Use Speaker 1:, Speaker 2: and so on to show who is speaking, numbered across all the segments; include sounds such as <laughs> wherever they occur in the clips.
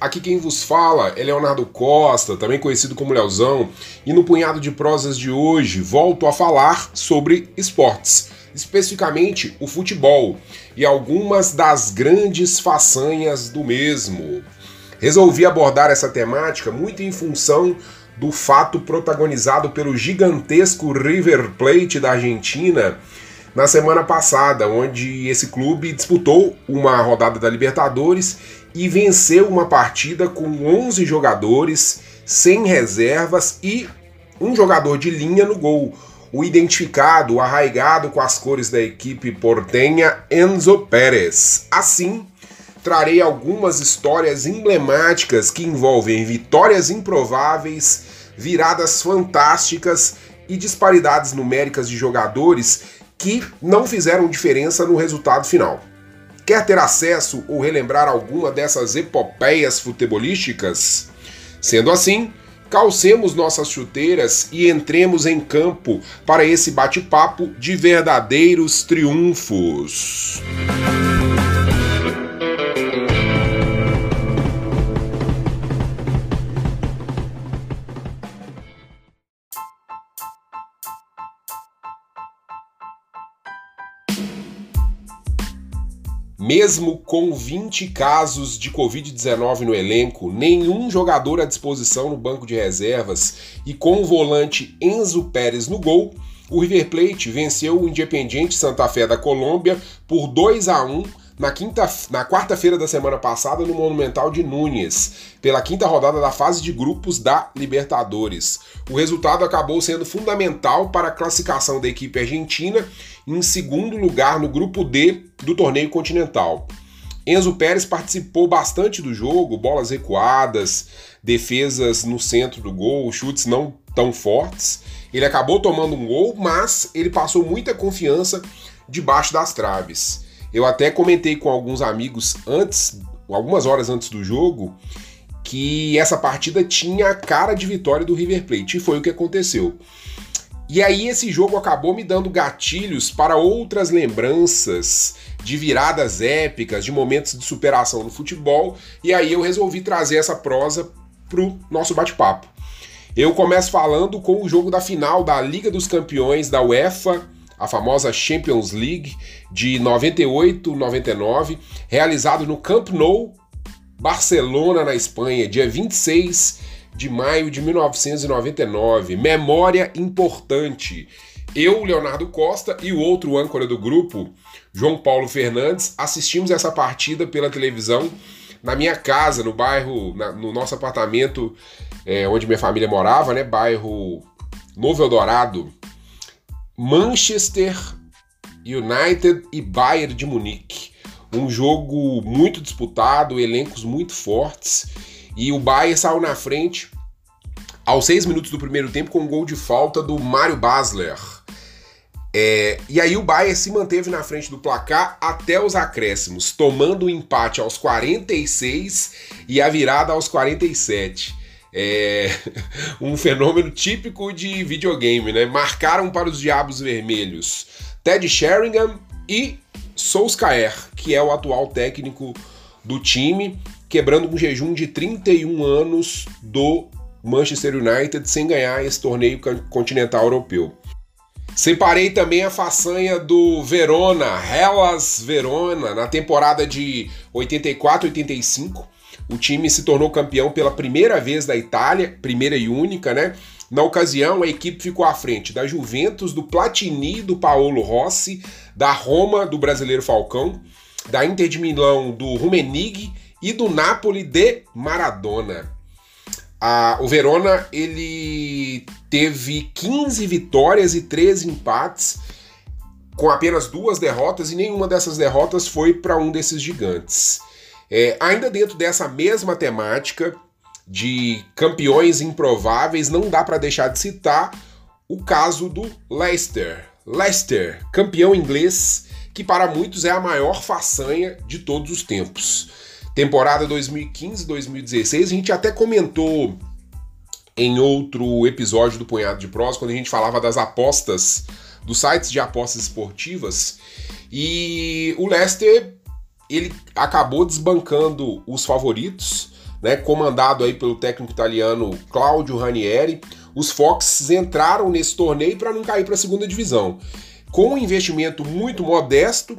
Speaker 1: aqui quem vos fala é Leonardo Costa, também conhecido como Leozão, e no punhado de prosas de hoje volto a falar sobre esportes, especificamente o futebol e algumas das grandes façanhas do mesmo. Resolvi abordar essa temática muito em função do fato protagonizado pelo gigantesco River Plate da Argentina na semana passada, onde esse clube disputou uma rodada da Libertadores e venceu uma partida com 11 jogadores, sem reservas e um jogador de linha no gol, o identificado, o arraigado com as cores da equipe portenha Enzo Pérez. Assim, trarei algumas histórias emblemáticas que envolvem vitórias improváveis, viradas fantásticas e disparidades numéricas de jogadores que não fizeram diferença no resultado final. Quer ter acesso ou relembrar alguma dessas epopeias futebolísticas? Sendo assim, calcemos nossas chuteiras e entremos em campo para esse bate-papo de verdadeiros triunfos. Mesmo com 20 casos de Covid-19 no elenco, nenhum jogador à disposição no banco de reservas e com o volante Enzo Pérez no gol, o River Plate venceu o Independiente Santa Fé da Colômbia por 2 a 1 na, quinta, na quarta-feira da semana passada no Monumental de Núñez, pela quinta rodada da fase de grupos da Libertadores. O resultado acabou sendo fundamental para a classificação da equipe argentina em segundo lugar no grupo D do torneio continental. Enzo Pérez participou bastante do jogo, bolas recuadas, defesas no centro do gol, chutes não tão fortes. Ele acabou tomando um gol, mas ele passou muita confiança debaixo das traves. Eu até comentei com alguns amigos antes, algumas horas antes do jogo, que essa partida tinha a cara de vitória do River Plate, e foi o que aconteceu. E aí esse jogo acabou me dando gatilhos para outras lembranças de viradas épicas, de momentos de superação no futebol, e aí eu resolvi trazer essa prosa pro nosso bate-papo. Eu começo falando com o jogo da final da Liga dos Campeões da UEFA a famosa Champions League de 98-99, realizado no Camp Nou, Barcelona, na Espanha, dia 26 de maio de 1999. Memória importante. Eu, Leonardo Costa e o outro âncora do grupo, João Paulo Fernandes, assistimos essa partida pela televisão na minha casa, no bairro, na, no nosso apartamento é, onde minha família morava, né? Bairro Novo Eldorado, Manchester United e Bayern de Munique. Um jogo muito disputado, elencos muito fortes. E o Bayern saiu na frente aos seis minutos do primeiro tempo com um gol de falta do Mário Basler. É, e aí o Bayern se manteve na frente do placar até os acréscimos, tomando o um empate aos 46 e a virada aos 47. É <laughs> um fenômeno típico de videogame, né? Marcaram para os Diabos Vermelhos Ted Sheringham e Solskjaer, que é o atual técnico do time, quebrando um jejum de 31 anos do Manchester United sem ganhar esse torneio continental europeu. Separei também a façanha do Verona, Hellas Verona, na temporada de 84-85 o time se tornou campeão pela primeira vez da Itália, primeira e única, né? Na ocasião, a equipe ficou à frente da Juventus, do Platini, do Paolo Rossi, da Roma, do brasileiro Falcão, da Inter de Milão, do Rumenig e do Napoli de Maradona. o Verona ele teve 15 vitórias e 13 empates, com apenas duas derrotas, e nenhuma dessas derrotas foi para um desses gigantes. É, ainda dentro dessa mesma temática de campeões improváveis, não dá para deixar de citar o caso do Leicester. Leicester, campeão inglês, que para muitos é a maior façanha de todos os tempos. Temporada 2015-2016, a gente até comentou em outro episódio do Punhado de Prós, quando a gente falava das apostas, dos sites de apostas esportivas, e o Leicester ele acabou desbancando os favoritos, né, comandado aí pelo técnico italiano Claudio Ranieri. Os Foxes entraram nesse torneio para não cair para a segunda divisão. Com um investimento muito modesto,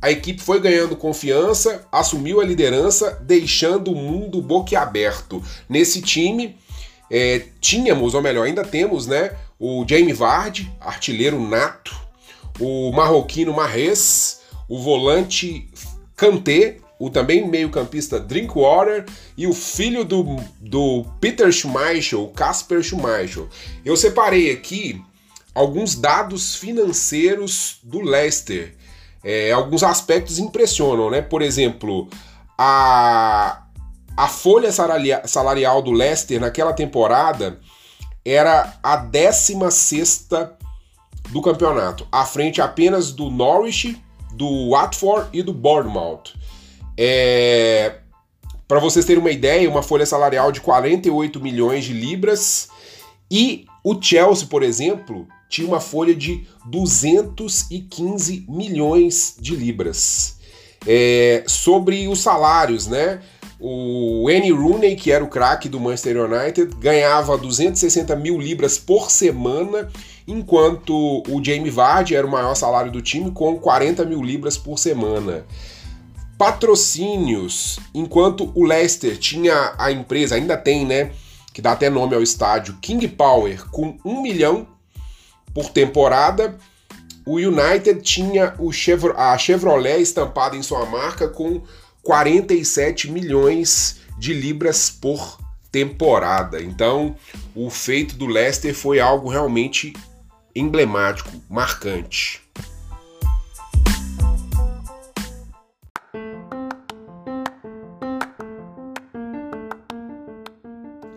Speaker 1: a equipe foi ganhando confiança, assumiu a liderança, deixando o mundo boquiaberto. Nesse time, é, tínhamos, ou melhor, ainda temos, né, o Jamie Vardy, artilheiro nato, o marroquino Marres, o volante Kanté, o também meio-campista Drinkwater e o filho do, do Peter Schmeichel, Casper Schmeichel. Eu separei aqui alguns dados financeiros do Leicester. É, alguns aspectos impressionam, né? Por exemplo, a, a folha salarial do Leicester naquela temporada era a 16 do campeonato, à frente apenas do Norwich, do Watford e do Bournemouth. É, Para vocês terem uma ideia, uma folha salarial de 48 milhões de libras e o Chelsea, por exemplo, tinha uma folha de 215 milhões de libras. É, sobre os salários, né? O Annie Rooney, que era o craque do Manchester United, ganhava 260 mil libras por semana, enquanto o Jamie Vardy era o maior salário do time, com 40 mil libras por semana. Patrocínios, enquanto o Leicester tinha a empresa, ainda tem, né? Que dá até nome ao estádio, King Power, com 1 milhão por temporada. O United tinha o Chevro a Chevrolet estampada em sua marca com 47 milhões de libras por temporada. Então, o feito do Leicester foi algo realmente emblemático, marcante.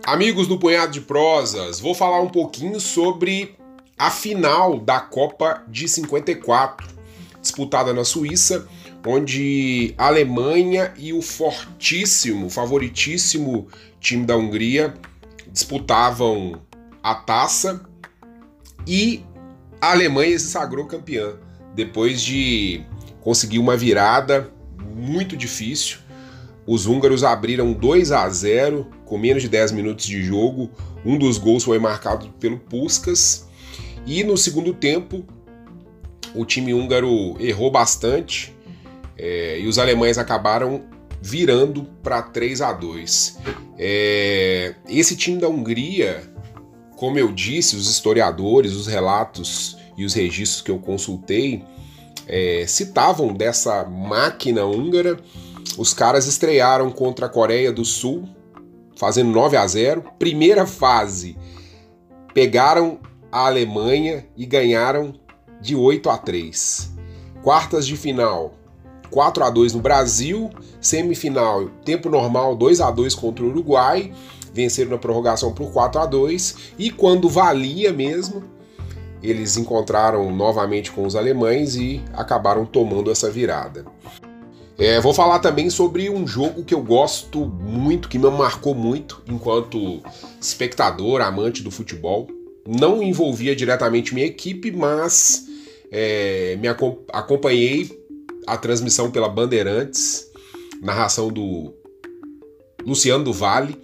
Speaker 1: Amigos do Punhado de Prosas, vou falar um pouquinho sobre a final da Copa de 54, disputada na Suíça, onde a Alemanha e o fortíssimo, favoritíssimo time da Hungria disputavam a taça e a Alemanha se sagrou campeã depois de conseguir uma virada muito difícil. Os húngaros abriram 2 a 0 com menos de 10 minutos de jogo. Um dos gols foi marcado pelo Puskas e no segundo tempo, o time húngaro errou bastante é, e os alemães acabaram virando para 3 a 2. É, esse time da Hungria, como eu disse, os historiadores, os relatos e os registros que eu consultei é, citavam dessa máquina húngara. Os caras estrearam contra a Coreia do Sul, fazendo 9 a 0. Primeira fase, pegaram a Alemanha e ganharam de 8 a 3. Quartas de final, 4 a 2 no Brasil, semifinal, tempo normal 2 a 2 contra o Uruguai, venceram na prorrogação por 4 a 2 e quando valia mesmo, eles encontraram novamente com os alemães e acabaram tomando essa virada. É, vou falar também sobre um jogo que eu gosto muito, que me marcou muito enquanto espectador, amante do futebol, não envolvia diretamente minha equipe, mas é, me acompanhei a transmissão pela Bandeirantes, narração do Luciano do Vale,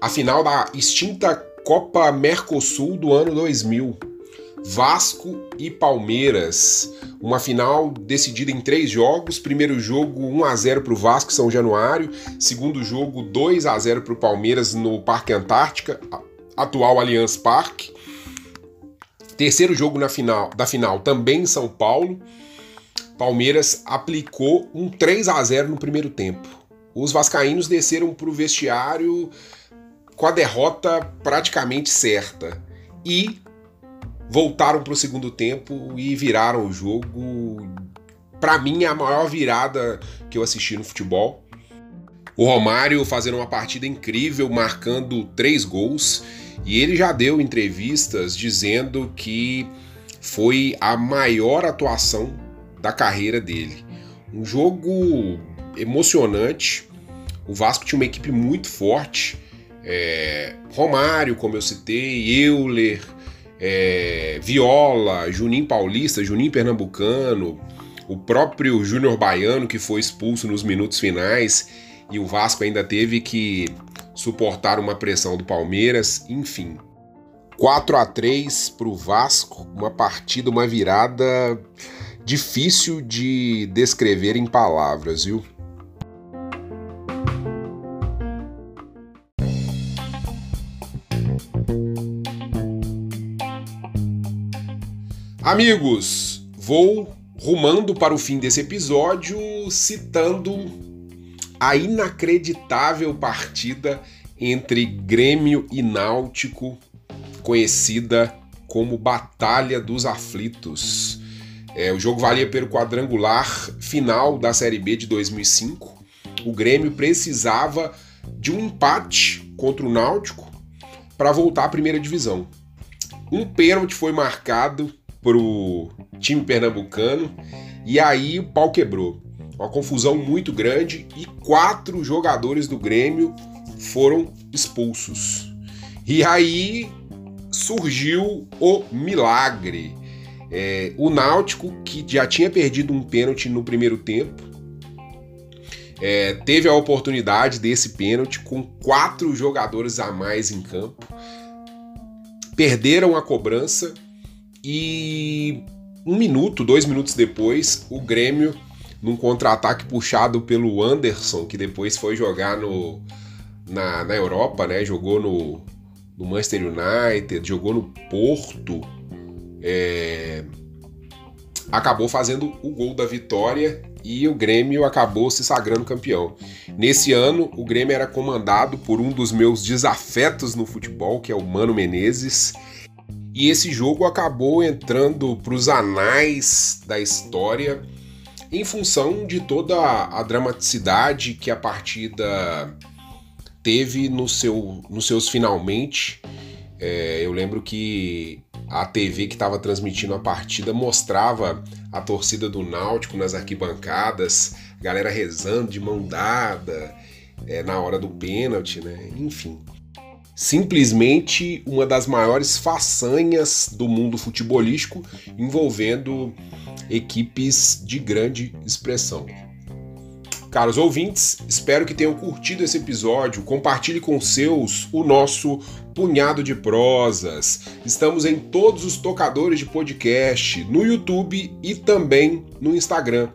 Speaker 1: a final da extinta Copa Mercosul do ano 2000. Vasco e Palmeiras, uma final decidida em três jogos. Primeiro jogo 1 a 0 para o Vasco São Januário, segundo jogo 2 a 0 para o Palmeiras no Parque Antártica, atual Allianz Parque. Terceiro jogo na final, da final também em São Paulo. Palmeiras aplicou um 3 a 0 no primeiro tempo. Os vascaínos desceram para o vestiário com a derrota praticamente certa e voltaram para o segundo tempo e viraram o jogo. Para mim, é a maior virada que eu assisti no futebol. O Romário fazendo uma partida incrível, marcando três gols, e ele já deu entrevistas dizendo que foi a maior atuação da carreira dele. Um jogo emocionante. O Vasco tinha uma equipe muito forte. É, Romário, como eu citei, Euler, é, Viola, Juninho Paulista, Juninho Pernambucano, o próprio Júnior Baiano que foi expulso nos minutos finais e o Vasco ainda teve que suportar uma pressão do Palmeiras, enfim. 4 a 3 para o Vasco, uma partida, uma virada difícil de descrever em palavras, viu? Amigos, vou rumando para o fim desse episódio citando a inacreditável partida entre Grêmio e Náutico, conhecida como Batalha dos Aflitos. É, o jogo valia pelo quadrangular final da Série B de 2005. O Grêmio precisava de um empate contra o Náutico para voltar à primeira divisão. Um pênalti foi marcado pro time pernambucano e aí o pau quebrou. Uma confusão muito grande e quatro jogadores do Grêmio foram expulsos. E aí surgiu o milagre. É, o Náutico, que já tinha perdido um pênalti no primeiro tempo, é, teve a oportunidade desse pênalti com quatro jogadores a mais em campo. Perderam a cobrança e um minuto, dois minutos depois, o Grêmio, num contra-ataque puxado pelo Anderson, que depois foi jogar no, na, na Europa, né? Jogou no, no Manchester United, jogou no Porto, é, acabou fazendo o gol da vitória e o Grêmio acabou se sagrando campeão. Nesse ano, o Grêmio era comandado por um dos meus desafetos no futebol, que é o Mano Menezes. E esse jogo acabou entrando para os anais da história em função de toda a dramaticidade que a partida teve no seu, nos seus finalmente. É, eu lembro que a TV que estava transmitindo a partida mostrava a torcida do Náutico nas arquibancadas, galera rezando de mão dada é, na hora do pênalti, né? Enfim simplesmente uma das maiores façanhas do mundo futebolístico envolvendo equipes de grande expressão. Caros ouvintes, espero que tenham curtido esse episódio. Compartilhe com seus o nosso punhado de prosas. Estamos em todos os tocadores de podcast, no YouTube e também no Instagram.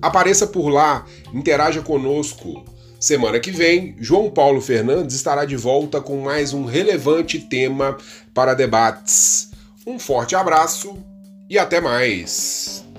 Speaker 1: Apareça por lá, interaja conosco. Semana que vem, João Paulo Fernandes estará de volta com mais um relevante tema para debates. Um forte abraço e até mais!